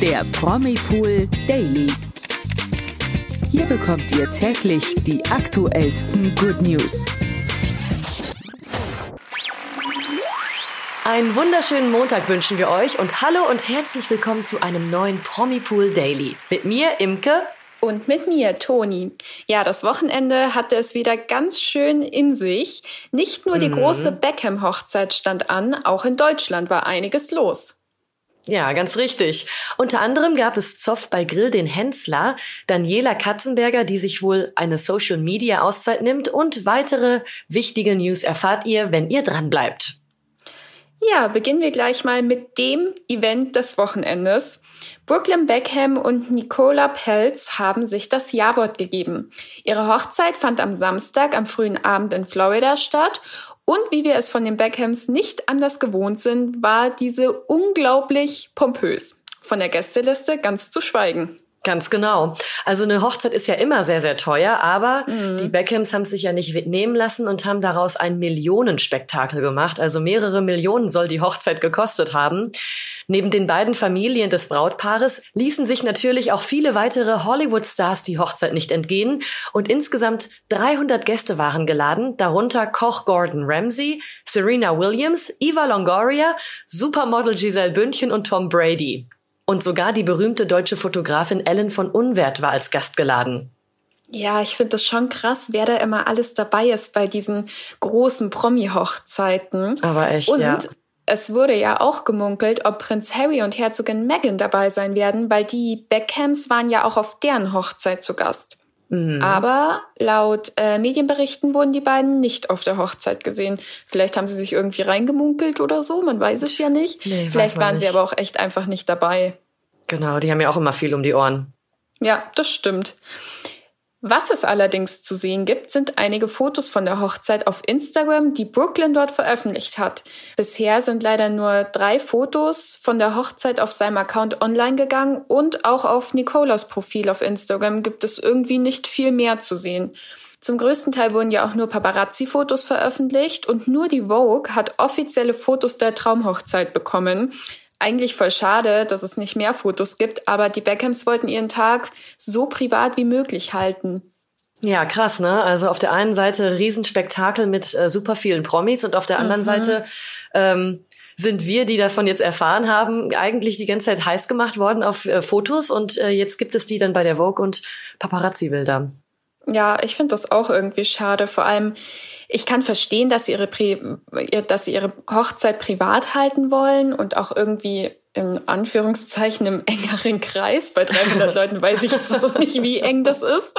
der Promipool Daily. Hier bekommt ihr täglich die aktuellsten Good News. Einen wunderschönen Montag wünschen wir euch und hallo und herzlich willkommen zu einem neuen Promipool Daily. Mit mir, Imke. Und mit mir, Toni. Ja, das Wochenende hatte es wieder ganz schön in sich. Nicht nur die mhm. große Beckham-Hochzeit stand an, auch in Deutschland war einiges los. Ja, ganz richtig. Unter anderem gab es Zoff bei Grill den Hensler, Daniela Katzenberger, die sich wohl eine Social Media Auszeit nimmt und weitere wichtige News erfahrt ihr, wenn ihr dran bleibt. Ja, beginnen wir gleich mal mit dem Event des Wochenendes. Brooklyn Beckham und Nicola Pelz haben sich das Ja-Wort gegeben. Ihre Hochzeit fand am Samstag am frühen Abend in Florida statt und wie wir es von den Beckhams nicht anders gewohnt sind, war diese unglaublich pompös. Von der Gästeliste ganz zu schweigen. Ganz genau. Also eine Hochzeit ist ja immer sehr, sehr teuer, aber mhm. die Beckhams haben sich ja nicht nehmen lassen und haben daraus ein Millionenspektakel gemacht. Also mehrere Millionen soll die Hochzeit gekostet haben. Neben den beiden Familien des Brautpaares ließen sich natürlich auch viele weitere Hollywood-Stars die Hochzeit nicht entgehen und insgesamt 300 Gäste waren geladen, darunter Koch Gordon Ramsay, Serena Williams, Eva Longoria, Supermodel Giselle Bündchen und Tom Brady. Und sogar die berühmte deutsche Fotografin Ellen von Unwert war als Gast geladen. Ja, ich finde das schon krass, wer da immer alles dabei ist bei diesen großen Promi-Hochzeiten. Aber echt, und ja. Es wurde ja auch gemunkelt, ob Prinz Harry und Herzogin Meghan dabei sein werden, weil die Beckhams waren ja auch auf deren Hochzeit zu Gast. Mhm. Aber laut äh, Medienberichten wurden die beiden nicht auf der Hochzeit gesehen. Vielleicht haben sie sich irgendwie reingemunkelt oder so, man weiß es ja nicht. Nee, Vielleicht waren nicht. sie aber auch echt einfach nicht dabei. Genau, die haben ja auch immer viel um die Ohren. Ja, das stimmt. Was es allerdings zu sehen gibt, sind einige Fotos von der Hochzeit auf Instagram, die Brooklyn dort veröffentlicht hat. Bisher sind leider nur drei Fotos von der Hochzeit auf seinem Account online gegangen und auch auf Nicolas Profil auf Instagram gibt es irgendwie nicht viel mehr zu sehen. Zum größten Teil wurden ja auch nur Paparazzi-Fotos veröffentlicht und nur die Vogue hat offizielle Fotos der Traumhochzeit bekommen eigentlich voll schade, dass es nicht mehr Fotos gibt, aber die Beckhams wollten ihren Tag so privat wie möglich halten. Ja, krass, ne? Also auf der einen Seite Riesenspektakel mit äh, super vielen Promis und auf der anderen mhm. Seite ähm, sind wir, die davon jetzt erfahren haben, eigentlich die ganze Zeit heiß gemacht worden auf äh, Fotos und äh, jetzt gibt es die dann bei der Vogue und Paparazzi-Bilder. Ja, ich finde das auch irgendwie schade. Vor allem, ich kann verstehen, dass sie ihre, Pri dass sie ihre Hochzeit privat halten wollen und auch irgendwie in Anführungszeichen im engeren Kreis. Bei 300 Leuten weiß ich jetzt auch nicht, wie eng das ist.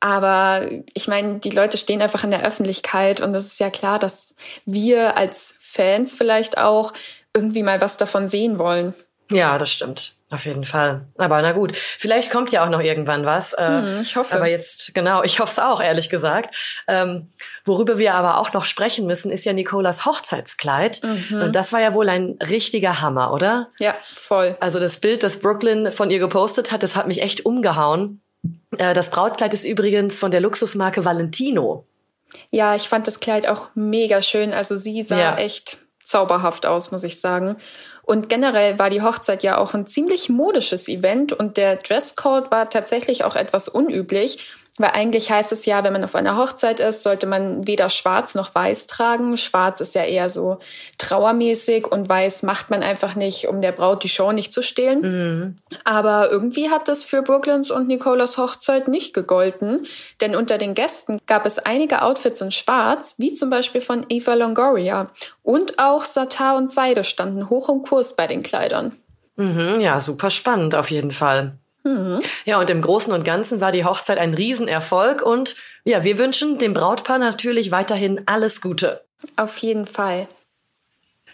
Aber ich meine, die Leute stehen einfach in der Öffentlichkeit und es ist ja klar, dass wir als Fans vielleicht auch irgendwie mal was davon sehen wollen. Ja, das stimmt. Auf jeden Fall. Aber na gut, vielleicht kommt ja auch noch irgendwann was. Äh, hm, ich hoffe. Aber jetzt, genau, ich hoffe es auch, ehrlich gesagt. Ähm, worüber wir aber auch noch sprechen müssen, ist ja Nicolas Hochzeitskleid. Mhm. Und das war ja wohl ein richtiger Hammer, oder? Ja, voll. Also das Bild, das Brooklyn von ihr gepostet hat, das hat mich echt umgehauen. Äh, das Brautkleid ist übrigens von der Luxusmarke Valentino. Ja, ich fand das Kleid auch mega schön. Also sie sah ja. echt zauberhaft aus, muss ich sagen. Und generell war die Hochzeit ja auch ein ziemlich modisches Event und der Dresscode war tatsächlich auch etwas unüblich. Weil eigentlich heißt es ja, wenn man auf einer Hochzeit ist, sollte man weder schwarz noch weiß tragen. Schwarz ist ja eher so trauermäßig und weiß macht man einfach nicht, um der Braut die Show nicht zu stehlen. Mhm. Aber irgendwie hat das für Brooklyns und Nicolas Hochzeit nicht gegolten, denn unter den Gästen gab es einige Outfits in schwarz, wie zum Beispiel von Eva Longoria. Und auch Satar und Seide standen hoch im Kurs bei den Kleidern. Mhm, ja, super spannend auf jeden Fall. Mhm. Ja, und im Großen und Ganzen war die Hochzeit ein Riesenerfolg und ja, wir wünschen dem Brautpaar natürlich weiterhin alles Gute. Auf jeden Fall.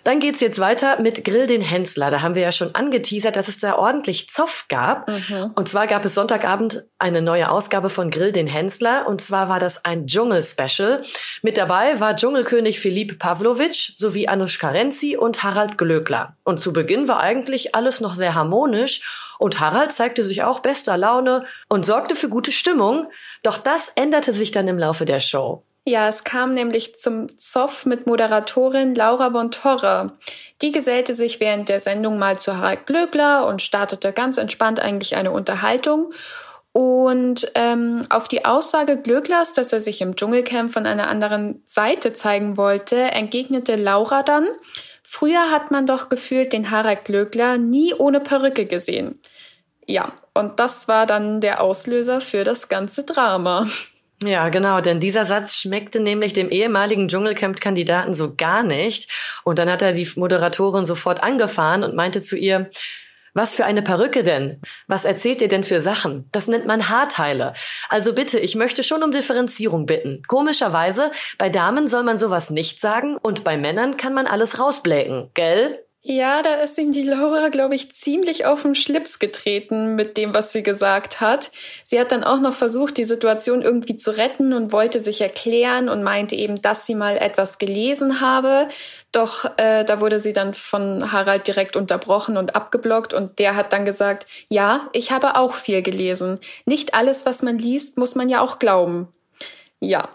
Dann geht's jetzt weiter mit Grill den Hensler. Da haben wir ja schon angeteasert, dass es da ordentlich Zoff gab. Mhm. Und zwar gab es Sonntagabend eine neue Ausgabe von Grill den Hensler. Und zwar war das ein Dschungel-Special. Mit dabei war Dschungelkönig Philipp Pavlovic sowie Anushka Renzi und Harald Glöckler. Und zu Beginn war eigentlich alles noch sehr harmonisch. Und Harald zeigte sich auch bester Laune und sorgte für gute Stimmung. Doch das änderte sich dann im Laufe der Show. Ja, es kam nämlich zum Zoff mit Moderatorin Laura Bontorra. Die gesellte sich während der Sendung mal zu Harald Glöckler und startete ganz entspannt eigentlich eine Unterhaltung. Und ähm, auf die Aussage Glöcklers, dass er sich im Dschungelcamp von einer anderen Seite zeigen wollte, entgegnete Laura dann, früher hat man doch gefühlt den Harald Glöckler nie ohne Perücke gesehen. Ja, und das war dann der Auslöser für das ganze Drama. Ja, genau, denn dieser Satz schmeckte nämlich dem ehemaligen Dschungelcamp-Kandidaten so gar nicht. Und dann hat er die Moderatorin sofort angefahren und meinte zu ihr, was für eine Perücke denn? Was erzählt ihr denn für Sachen? Das nennt man Haarteile. Also bitte, ich möchte schon um Differenzierung bitten. Komischerweise, bei Damen soll man sowas nicht sagen und bei Männern kann man alles rausbläken, gell? Ja, da ist ihm die Laura, glaube ich, ziemlich auf den Schlips getreten mit dem, was sie gesagt hat. Sie hat dann auch noch versucht, die Situation irgendwie zu retten und wollte sich erklären und meinte eben, dass sie mal etwas gelesen habe. Doch äh, da wurde sie dann von Harald direkt unterbrochen und abgeblockt und der hat dann gesagt, ja, ich habe auch viel gelesen. Nicht alles, was man liest, muss man ja auch glauben. Ja,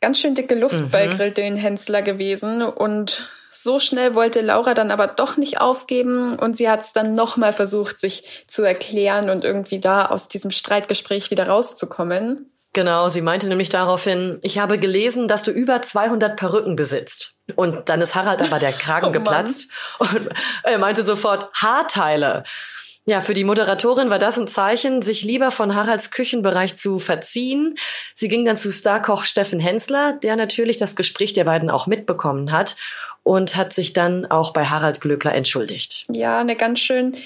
ganz schön dicke Luft mhm. bei Grilldön Hensler gewesen und so schnell wollte Laura dann aber doch nicht aufgeben und sie hat es dann nochmal versucht, sich zu erklären und irgendwie da aus diesem Streitgespräch wieder rauszukommen. Genau, sie meinte nämlich daraufhin, ich habe gelesen, dass du über 200 Perücken besitzt. Und dann ist Harald aber der Kragen oh geplatzt und er meinte sofort Haarteile. Ja, für die Moderatorin war das ein Zeichen, sich lieber von Haralds Küchenbereich zu verziehen. Sie ging dann zu Starkoch Steffen Hensler, der natürlich das Gespräch der beiden auch mitbekommen hat und hat sich dann auch bei Harald Glöckler entschuldigt. Ja, eine ganz schön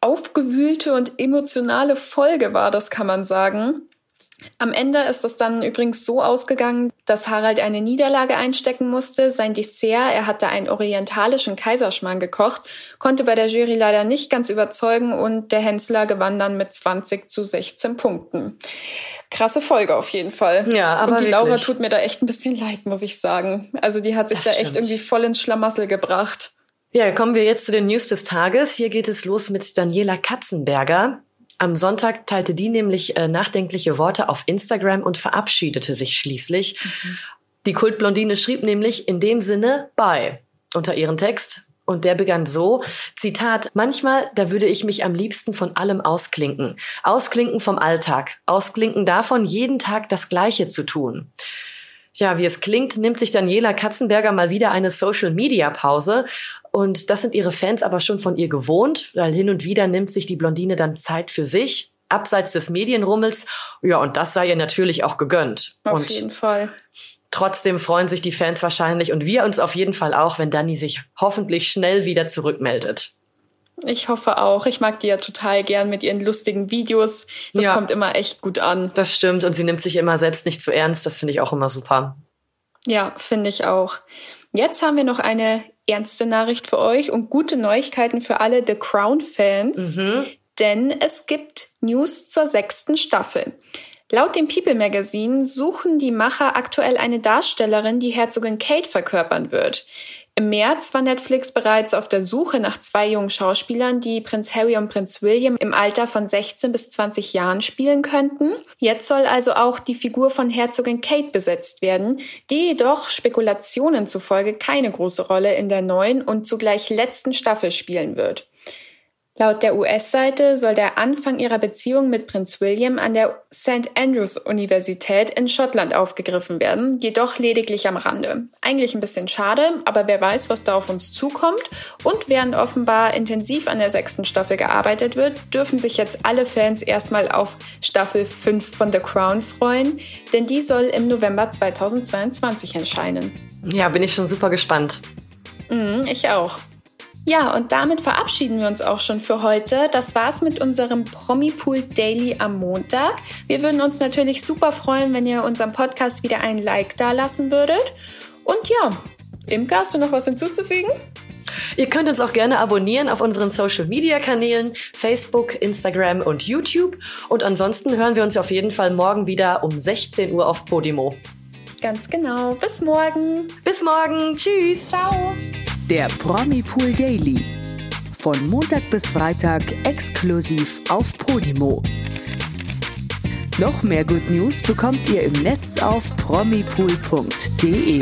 aufgewühlte und emotionale Folge war das, kann man sagen. Am Ende ist es dann übrigens so ausgegangen, dass Harald eine Niederlage einstecken musste. Sein Dessert, er hatte einen orientalischen Kaiserschmarrn gekocht, konnte bei der Jury leider nicht ganz überzeugen und der Hensler gewann dann mit 20 zu 16 Punkten. Krasse Folge auf jeden Fall. Ja, aber und die wirklich. Laura tut mir da echt ein bisschen leid, muss ich sagen. Also die hat sich das da echt irgendwie voll ins Schlamassel gebracht. Ja, kommen wir jetzt zu den News des Tages. Hier geht es los mit Daniela Katzenberger. Am Sonntag teilte die nämlich äh, nachdenkliche Worte auf Instagram und verabschiedete sich schließlich. Mhm. Die Kultblondine schrieb nämlich in dem Sinne Bye unter ihren Text. Und der begann so, Zitat, manchmal, da würde ich mich am liebsten von allem ausklinken. Ausklinken vom Alltag. Ausklinken davon, jeden Tag das Gleiche zu tun. Ja, wie es klingt, nimmt sich Daniela Katzenberger mal wieder eine Social-Media-Pause. Und das sind ihre Fans aber schon von ihr gewohnt, weil hin und wieder nimmt sich die Blondine dann Zeit für sich, abseits des Medienrummels. Ja, und das sei ihr natürlich auch gegönnt. Auf und jeden Fall. Trotzdem freuen sich die Fans wahrscheinlich und wir uns auf jeden Fall auch, wenn Dani sich hoffentlich schnell wieder zurückmeldet. Ich hoffe auch. Ich mag die ja total gern mit ihren lustigen Videos. Das ja. kommt immer echt gut an. Das stimmt. Und sie nimmt sich immer selbst nicht zu ernst. Das finde ich auch immer super. Ja, finde ich auch. Jetzt haben wir noch eine ernste Nachricht für euch und gute Neuigkeiten für alle The Crown-Fans. Mhm. Denn es gibt News zur sechsten Staffel. Laut dem People Magazine suchen die Macher aktuell eine Darstellerin, die Herzogin Kate verkörpern wird. Im März war Netflix bereits auf der Suche nach zwei jungen Schauspielern, die Prinz Harry und Prinz William im Alter von 16 bis 20 Jahren spielen könnten. Jetzt soll also auch die Figur von Herzogin Kate besetzt werden, die jedoch Spekulationen zufolge keine große Rolle in der neuen und zugleich letzten Staffel spielen wird. Laut der US-Seite soll der Anfang ihrer Beziehung mit Prinz William an der St. Andrews Universität in Schottland aufgegriffen werden, jedoch lediglich am Rande. Eigentlich ein bisschen schade, aber wer weiß, was da auf uns zukommt. Und während offenbar intensiv an der sechsten Staffel gearbeitet wird, dürfen sich jetzt alle Fans erstmal auf Staffel 5 von The Crown freuen, denn die soll im November 2022 erscheinen. Ja, bin ich schon super gespannt. Mhm, ich auch. Ja, und damit verabschieden wir uns auch schon für heute. Das war's mit unserem Promipool Daily am Montag. Wir würden uns natürlich super freuen, wenn ihr unserem Podcast wieder ein Like da lassen würdet. Und ja, Imka, hast du noch was hinzuzufügen? Ihr könnt uns auch gerne abonnieren auf unseren Social Media Kanälen, Facebook, Instagram und YouTube. Und ansonsten hören wir uns auf jeden Fall morgen wieder um 16 Uhr auf Podimo. Ganz genau. Bis morgen. Bis morgen. Tschüss. Ciao. Der Promi Pool Daily. Von Montag bis Freitag exklusiv auf Podimo. Noch mehr Good News bekommt ihr im Netz auf promipool.de.